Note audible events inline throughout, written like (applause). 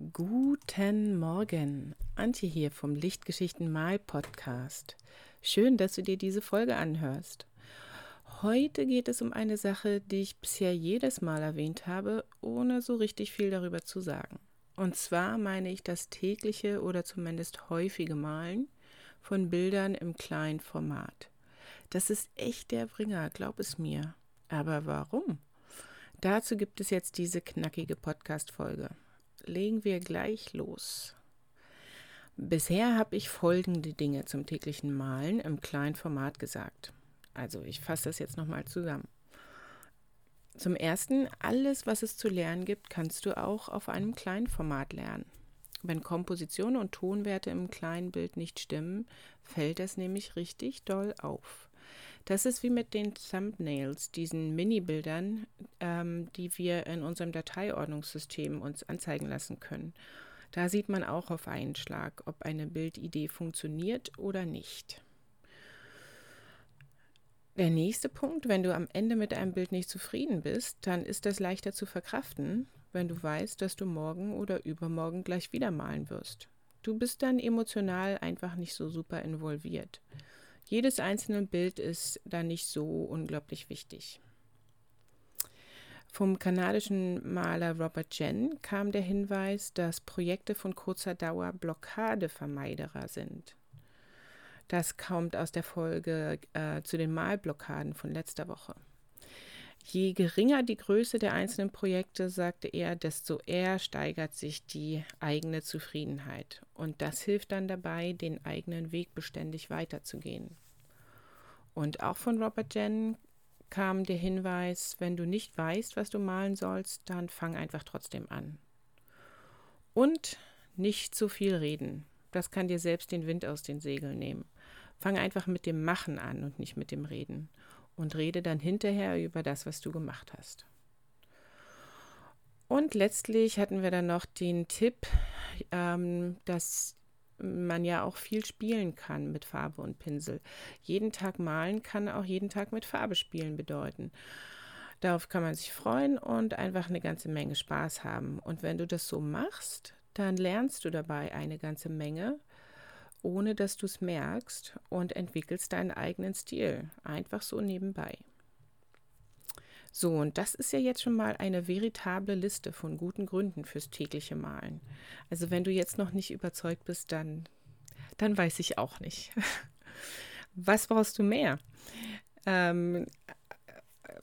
Guten Morgen, Antje hier vom Lichtgeschichten Mal Podcast. Schön, dass du dir diese Folge anhörst. Heute geht es um eine Sache, die ich bisher jedes Mal erwähnt habe, ohne so richtig viel darüber zu sagen. Und zwar meine ich das tägliche oder zumindest häufige Malen von Bildern im kleinen Format. Das ist echt der Bringer, glaub es mir. Aber warum? Dazu gibt es jetzt diese knackige Podcast-Folge legen wir gleich los. Bisher habe ich folgende Dinge zum täglichen Malen im kleinen Format gesagt. Also ich fasse das jetzt nochmal zusammen. Zum Ersten, alles, was es zu lernen gibt, kannst du auch auf einem kleinen Format lernen. Wenn Komposition und Tonwerte im kleinen Bild nicht stimmen, fällt das nämlich richtig doll auf. Das ist wie mit den Thumbnails, diesen Mini-Bildern, ähm, die wir in unserem Dateiordnungssystem uns anzeigen lassen können. Da sieht man auch auf einen Schlag, ob eine Bildidee funktioniert oder nicht. Der nächste Punkt, wenn du am Ende mit einem Bild nicht zufrieden bist, dann ist das leichter zu verkraften, wenn du weißt, dass du morgen oder übermorgen gleich wieder malen wirst. Du bist dann emotional einfach nicht so super involviert. Jedes einzelne Bild ist da nicht so unglaublich wichtig. Vom kanadischen Maler Robert Jen kam der Hinweis, dass Projekte von kurzer Dauer Blockadevermeiderer sind. Das kommt aus der Folge äh, zu den Malblockaden von letzter Woche. Je geringer die Größe der einzelnen Projekte, sagte er, desto eher steigert sich die eigene Zufriedenheit. Und das hilft dann dabei, den eigenen Weg beständig weiterzugehen. Und auch von Robert Jen kam der Hinweis, wenn du nicht weißt, was du malen sollst, dann fang einfach trotzdem an. Und nicht zu viel reden. Das kann dir selbst den Wind aus den Segeln nehmen. Fang einfach mit dem Machen an und nicht mit dem Reden und rede dann hinterher über das, was du gemacht hast. Und letztlich hatten wir dann noch den Tipp, ähm, dass man ja auch viel spielen kann mit Farbe und Pinsel. Jeden Tag malen kann auch jeden Tag mit Farbe spielen bedeuten. Darauf kann man sich freuen und einfach eine ganze Menge Spaß haben. Und wenn du das so machst, dann lernst du dabei eine ganze Menge ohne dass du es merkst und entwickelst deinen eigenen Stil. Einfach so nebenbei. So, und das ist ja jetzt schon mal eine veritable Liste von guten Gründen fürs tägliche Malen. Also wenn du jetzt noch nicht überzeugt bist, dann, dann weiß ich auch nicht. (laughs) Was brauchst du mehr? Ähm,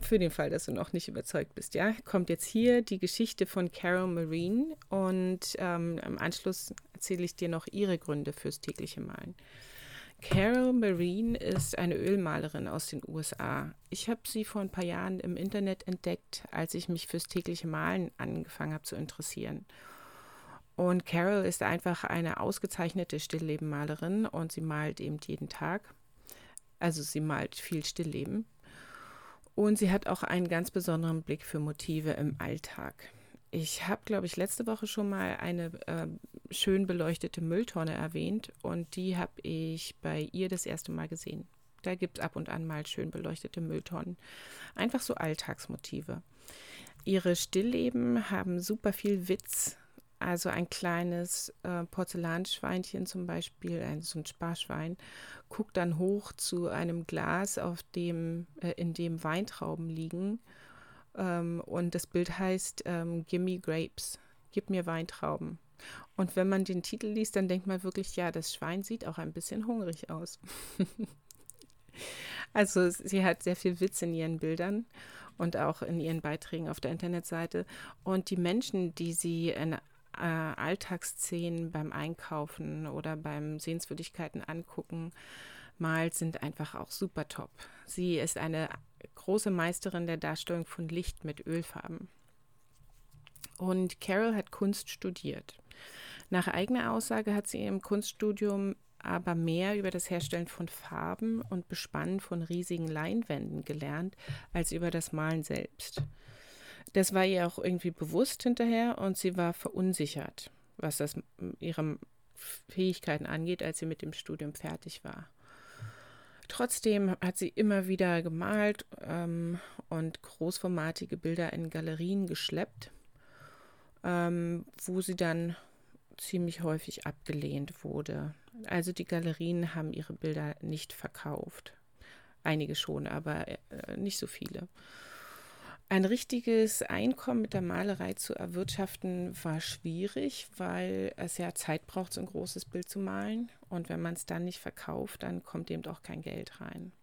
für den Fall, dass du noch nicht überzeugt bist, ja, kommt jetzt hier die Geschichte von Carol Marine und ähm, im Anschluss erzähle ich dir noch ihre Gründe fürs tägliche Malen. Carol Marine ist eine Ölmalerin aus den USA. Ich habe sie vor ein paar Jahren im Internet entdeckt, als ich mich fürs tägliche Malen angefangen habe zu interessieren. Und Carol ist einfach eine ausgezeichnete Stilllebenmalerin und sie malt eben jeden Tag. Also sie malt viel Stillleben. Und sie hat auch einen ganz besonderen Blick für Motive im Alltag. Ich habe, glaube ich, letzte Woche schon mal eine äh, schön beleuchtete Mülltonne erwähnt und die habe ich bei ihr das erste Mal gesehen. Da gibt es ab und an mal schön beleuchtete Mülltonnen. Einfach so Alltagsmotive. Ihre Stillleben haben super viel Witz. Also ein kleines äh, Porzellanschweinchen zum Beispiel, ein, so ein Sparschwein, guckt dann hoch zu einem Glas, auf dem, äh, in dem Weintrauben liegen ähm, und das Bild heißt ähm, Gimme Grapes, gib mir Weintrauben. Und wenn man den Titel liest, dann denkt man wirklich, ja, das Schwein sieht auch ein bisschen hungrig aus. (laughs) also sie hat sehr viel Witz in ihren Bildern und auch in ihren Beiträgen auf der Internetseite. Und die Menschen, die sie in äh, Alltagsszenen beim Einkaufen oder beim Sehenswürdigkeiten angucken, malt, sind einfach auch super top. Sie ist eine große Meisterin der Darstellung von Licht mit Ölfarben. Und Carol hat Kunst studiert. Nach eigener Aussage hat sie im Kunststudium aber mehr über das Herstellen von Farben und Bespannen von riesigen Leinwänden gelernt, als über das Malen selbst. Das war ihr auch irgendwie bewusst hinterher und sie war verunsichert, was das ihre Fähigkeiten angeht, als sie mit dem Studium fertig war. Trotzdem hat sie immer wieder gemalt ähm, und großformatige Bilder in Galerien geschleppt. ähm, wo sie dann ziemlich häufig abgelehnt wurde. Also die Galerien haben ihre Bilder nicht verkauft. Einige schon, aber äh, nicht so viele. Ein richtiges Einkommen mit der Malerei zu erwirtschaften war schwierig, weil es ja Zeit braucht, so ein großes Bild zu malen. Und wenn man es dann nicht verkauft, dann kommt eben auch kein Geld rein.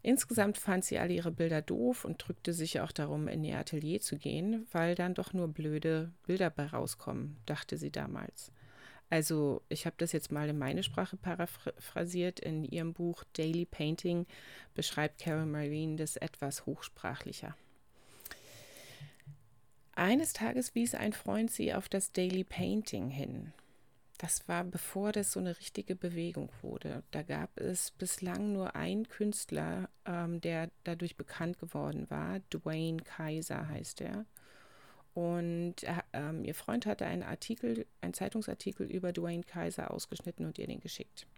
Insgesamt fand sie alle ihre Bilder doof und drückte sich auch darum, in ihr Atelier zu gehen, weil dann doch nur blöde Bilder bei rauskommen, dachte sie damals. Also, ich habe das jetzt mal in meine Sprache paraphrasiert. In ihrem Buch Daily Painting beschreibt Carol Marine das etwas hochsprachlicher. Eines Tages wies ein Freund sie auf das Daily Painting hin. Das war bevor das so eine richtige Bewegung wurde. Da gab es bislang nur einen Künstler, ähm, der dadurch bekannt geworden war. Dwayne Kaiser heißt er. Und ähm, ihr Freund hatte einen Artikel, einen Zeitungsartikel über Dwayne Kaiser ausgeschnitten und ihr den geschickt.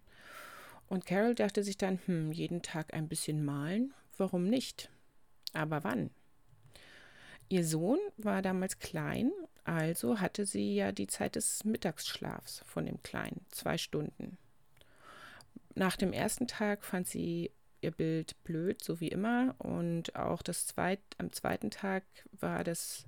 Und Carol dachte sich dann, hm, jeden Tag ein bisschen malen, warum nicht? Aber wann? Ihr Sohn war damals klein also hatte sie ja die Zeit des Mittagsschlafs von dem Kleinen, zwei Stunden. Nach dem ersten Tag fand sie ihr Bild blöd, so wie immer. Und auch das zweit, am zweiten Tag war das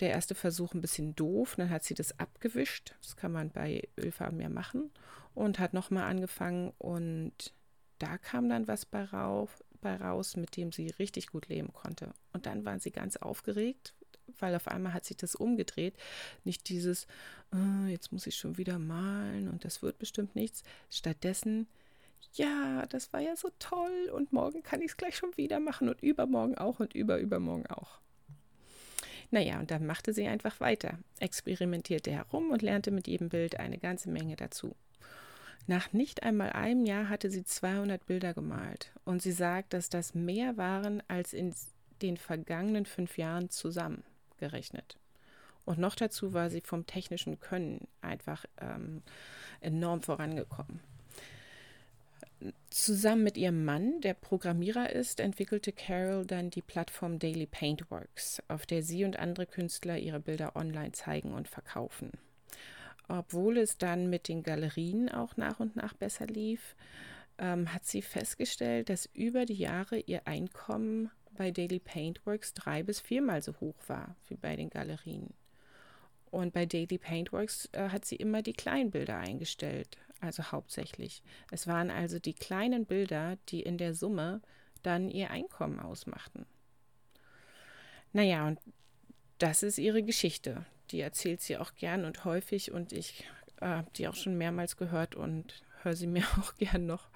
der erste Versuch ein bisschen doof. Dann hat sie das abgewischt. Das kann man bei Ölfarben ja machen. Und hat nochmal angefangen. Und da kam dann was bei, rauf, bei raus, mit dem sie richtig gut leben konnte. Und dann waren sie ganz aufgeregt, weil auf einmal hat sich das umgedreht. Nicht dieses, oh, jetzt muss ich schon wieder malen und das wird bestimmt nichts. Stattdessen, ja, das war ja so toll und morgen kann ich es gleich schon wieder machen und übermorgen auch und überübermorgen auch. Naja, und dann machte sie einfach weiter, experimentierte herum und lernte mit jedem Bild eine ganze Menge dazu. Nach nicht einmal einem Jahr hatte sie 200 Bilder gemalt und sie sagt, dass das mehr waren als in den vergangenen fünf Jahren zusammen gerechnet. Und noch dazu war sie vom technischen Können einfach ähm, enorm vorangekommen. Zusammen mit ihrem Mann, der Programmierer ist, entwickelte Carol dann die Plattform Daily Paintworks, auf der sie und andere Künstler ihre Bilder online zeigen und verkaufen. Obwohl es dann mit den Galerien auch nach und nach besser lief, ähm, hat sie festgestellt, dass über die Jahre ihr Einkommen bei Daily Paintworks drei bis viermal so hoch war wie bei den Galerien. Und bei Daily Paintworks äh, hat sie immer die kleinen Bilder eingestellt, also hauptsächlich. Es waren also die kleinen Bilder, die in der Summe dann ihr Einkommen ausmachten. Naja, und das ist ihre Geschichte. Die erzählt sie auch gern und häufig und ich äh, habe die auch schon mehrmals gehört und höre sie (laughs) mir auch gern noch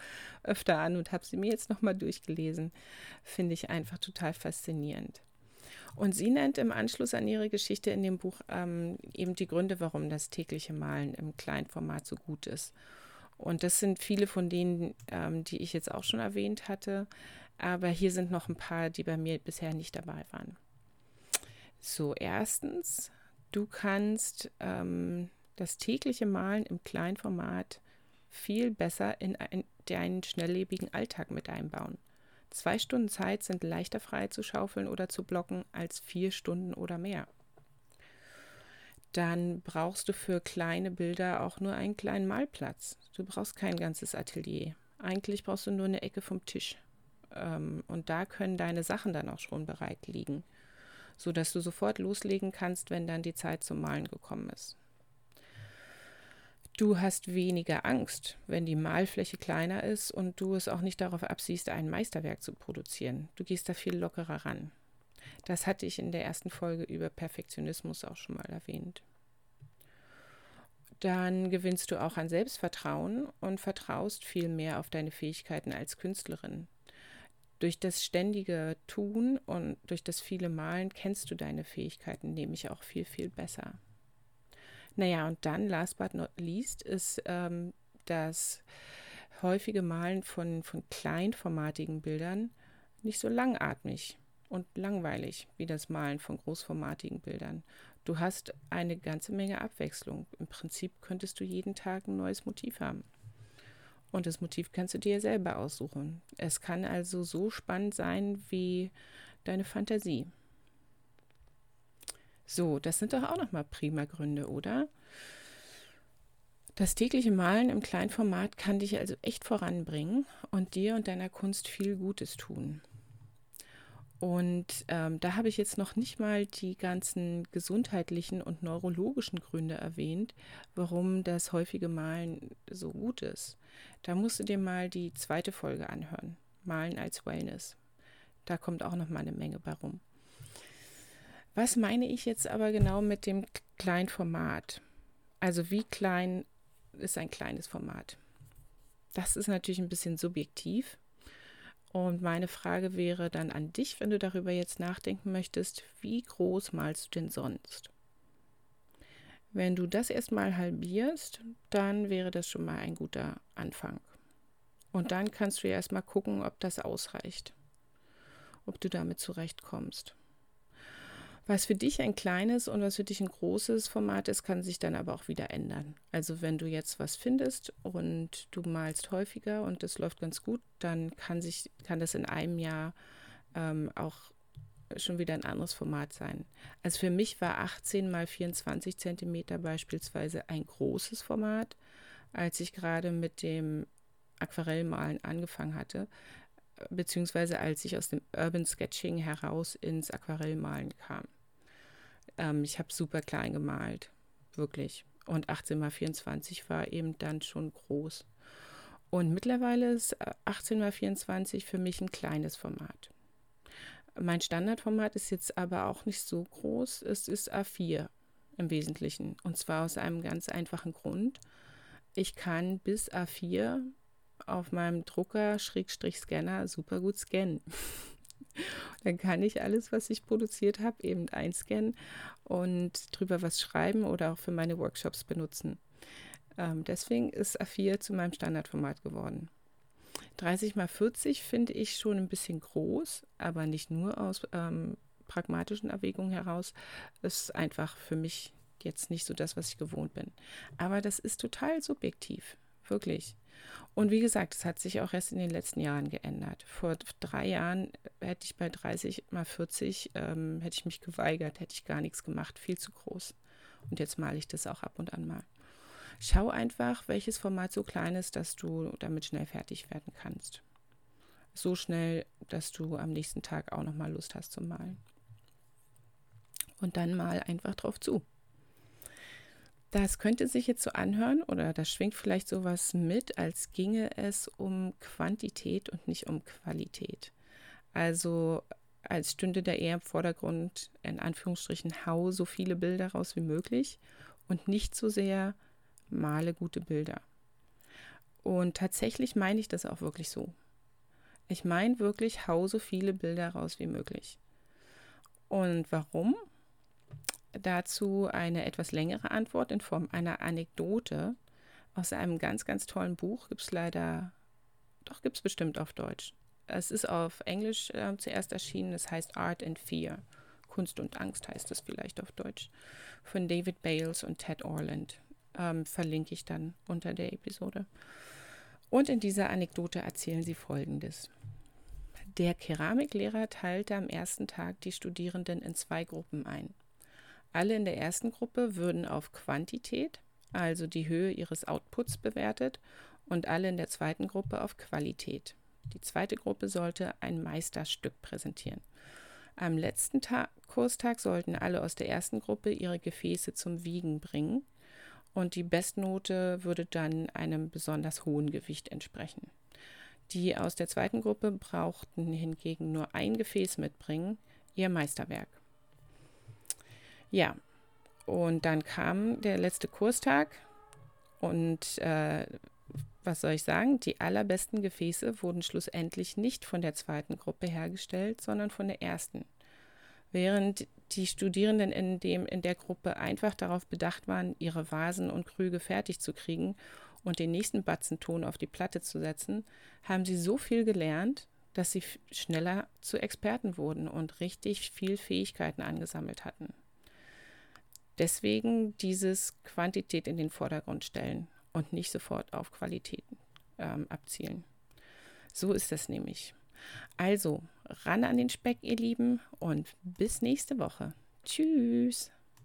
öfter an und habe sie mir jetzt nochmal durchgelesen. Finde ich einfach total faszinierend. Und sie nennt im Anschluss an ihre Geschichte in dem Buch ähm, eben die Gründe, warum das tägliche Malen im Kleinformat so gut ist. Und das sind viele von denen, ähm, die ich jetzt auch schon erwähnt hatte. Aber hier sind noch ein paar, die bei mir bisher nicht dabei waren. So, erstens, du kannst ähm, das tägliche Malen im Kleinformat viel besser in ein, deinen schnelllebigen Alltag mit einbauen. Zwei Stunden Zeit sind leichter frei zu schaufeln oder zu blocken als vier Stunden oder mehr. Dann brauchst du für kleine Bilder auch nur einen kleinen Malplatz. Du brauchst kein ganzes Atelier. Eigentlich brauchst du nur eine Ecke vom Tisch. Ähm, und da können deine Sachen dann auch schon bereit liegen, sodass du sofort loslegen kannst, wenn dann die Zeit zum Malen gekommen ist. Du hast weniger Angst, wenn die Malfläche kleiner ist und du es auch nicht darauf absiehst, ein Meisterwerk zu produzieren. Du gehst da viel lockerer ran. Das hatte ich in der ersten Folge über Perfektionismus auch schon mal erwähnt. Dann gewinnst du auch an Selbstvertrauen und vertraust viel mehr auf deine Fähigkeiten als Künstlerin. Durch das ständige Tun und durch das viele Malen kennst du deine Fähigkeiten nämlich auch viel, viel besser. Naja, und dann, last but not least, ist ähm, das häufige Malen von, von kleinformatigen Bildern nicht so langatmig und langweilig wie das Malen von großformatigen Bildern. Du hast eine ganze Menge Abwechslung. Im Prinzip könntest du jeden Tag ein neues Motiv haben. Und das Motiv kannst du dir selber aussuchen. Es kann also so spannend sein wie deine Fantasie. So, das sind doch auch nochmal prima Gründe, oder? Das tägliche Malen im Kleinformat kann dich also echt voranbringen und dir und deiner Kunst viel Gutes tun. Und ähm, da habe ich jetzt noch nicht mal die ganzen gesundheitlichen und neurologischen Gründe erwähnt, warum das häufige Malen so gut ist. Da musst du dir mal die zweite Folge anhören. Malen als Wellness. Da kommt auch noch mal eine Menge bei rum. Was meine ich jetzt aber genau mit dem kleinen Format? Also wie klein ist ein kleines Format? Das ist natürlich ein bisschen subjektiv. Und meine Frage wäre dann an dich, wenn du darüber jetzt nachdenken möchtest, wie groß malst du denn sonst? Wenn du das erstmal halbierst, dann wäre das schon mal ein guter Anfang. Und dann kannst du erstmal gucken, ob das ausreicht, ob du damit zurechtkommst. Was für dich ein kleines und was für dich ein großes Format ist, kann sich dann aber auch wieder ändern. Also wenn du jetzt was findest und du malst häufiger und das läuft ganz gut, dann kann sich, kann das in einem Jahr ähm, auch schon wieder ein anderes Format sein. Also für mich war 18 mal 24 Zentimeter beispielsweise ein großes Format, als ich gerade mit dem Aquarellmalen angefangen hatte, beziehungsweise als ich aus dem Urban Sketching heraus ins Aquarellmalen kam. Ähm, ich habe super klein gemalt, wirklich. Und 18 mal 24 war eben dann schon groß. Und mittlerweile ist 18 mal 24 für mich ein kleines Format. Mein Standardformat ist jetzt aber auch nicht so groß. Es ist A4 im Wesentlichen. Und zwar aus einem ganz einfachen Grund. Ich kann bis A4 auf meinem Drucker-Scanner super gut scannen. (laughs) (laughs) Dann kann ich alles, was ich produziert habe, eben einscannen und drüber was schreiben oder auch für meine Workshops benutzen. Ähm, deswegen ist A4 zu meinem Standardformat geworden. 30 mal 40 finde ich schon ein bisschen groß, aber nicht nur aus ähm, pragmatischen Erwägungen heraus. Ist einfach für mich jetzt nicht so das, was ich gewohnt bin. Aber das ist total subjektiv, wirklich. Und wie gesagt, es hat sich auch erst in den letzten Jahren geändert. Vor drei Jahren hätte ich bei 30 mal 40, ähm, hätte ich mich geweigert, hätte ich gar nichts gemacht, viel zu groß. Und jetzt male ich das auch ab und an mal. Schau einfach, welches Format so klein ist, dass du damit schnell fertig werden kannst. So schnell, dass du am nächsten Tag auch nochmal Lust hast zu malen. Und dann mal einfach drauf zu. Das könnte sich jetzt so anhören oder da schwingt vielleicht sowas mit, als ginge es um Quantität und nicht um Qualität. Also als stünde da eher im Vordergrund, in Anführungsstrichen, hau so viele Bilder raus wie möglich und nicht so sehr male gute Bilder. Und tatsächlich meine ich das auch wirklich so. Ich meine wirklich, hau so viele Bilder raus wie möglich. Und warum? Dazu eine etwas längere Antwort in Form einer Anekdote aus einem ganz, ganz tollen Buch. Gibt es leider, doch gibt es bestimmt auf Deutsch. Es ist auf Englisch äh, zuerst erschienen. Es heißt Art and Fear. Kunst und Angst heißt es vielleicht auf Deutsch. Von David Bales und Ted Orland. Ähm, verlinke ich dann unter der Episode. Und in dieser Anekdote erzählen sie Folgendes. Der Keramiklehrer teilte am ersten Tag die Studierenden in zwei Gruppen ein. Alle in der ersten Gruppe würden auf Quantität, also die Höhe ihres Outputs, bewertet und alle in der zweiten Gruppe auf Qualität. Die zweite Gruppe sollte ein Meisterstück präsentieren. Am letzten Tag, Kurstag sollten alle aus der ersten Gruppe ihre Gefäße zum Wiegen bringen und die Bestnote würde dann einem besonders hohen Gewicht entsprechen. Die aus der zweiten Gruppe brauchten hingegen nur ein Gefäß mitbringen, ihr Meisterwerk. Ja, und dann kam der letzte Kurstag und äh, was soll ich sagen? Die allerbesten Gefäße wurden schlussendlich nicht von der zweiten Gruppe hergestellt, sondern von der ersten. Während die Studierenden in, dem, in der Gruppe einfach darauf bedacht waren, ihre Vasen und Krüge fertig zu kriegen und den nächsten Batzenton auf die Platte zu setzen, haben sie so viel gelernt, dass sie schneller zu Experten wurden und richtig viel Fähigkeiten angesammelt hatten. Deswegen dieses Quantität in den Vordergrund stellen und nicht sofort auf Qualität ähm, abzielen. So ist das nämlich. Also, ran an den Speck, ihr Lieben, und bis nächste Woche. Tschüss.